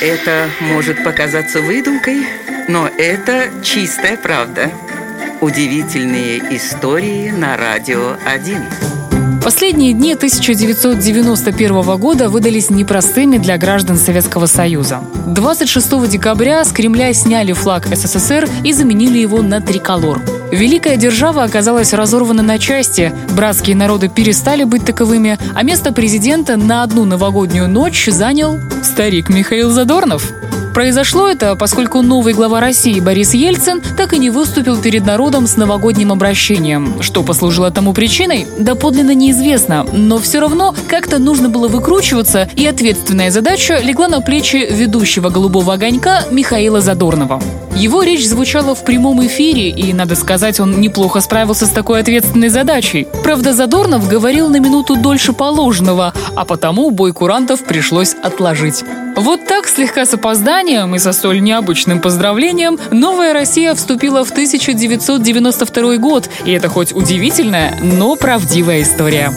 Это может показаться выдумкой, но это чистая правда. Удивительные истории на радио 1. Последние дни 1991 года выдались непростыми для граждан Советского Союза. 26 декабря с Кремля сняли флаг СССР и заменили его на триколор. Великая держава оказалась разорвана на части, братские народы перестали быть таковыми, а место президента на одну новогоднюю ночь занял старик Михаил Задорнов. Произошло это, поскольку новый глава России Борис Ельцин так и не выступил перед народом с новогодним обращением. Что послужило тому причиной, доподлинно неизвестно, но все равно как-то нужно было выкручиваться, и ответственная задача легла на плечи ведущего «Голубого огонька» Михаила Задорнова. Его речь звучала в прямом эфире, и, надо сказать, он неплохо справился с такой ответственной задачей. Правда, Задорнов говорил на минуту дольше положенного, а потому бой курантов пришлось отложить. Вот так, слегка с опозданием и со столь необычным поздравлением, новая Россия вступила в 1992 год, и это хоть удивительная, но правдивая история.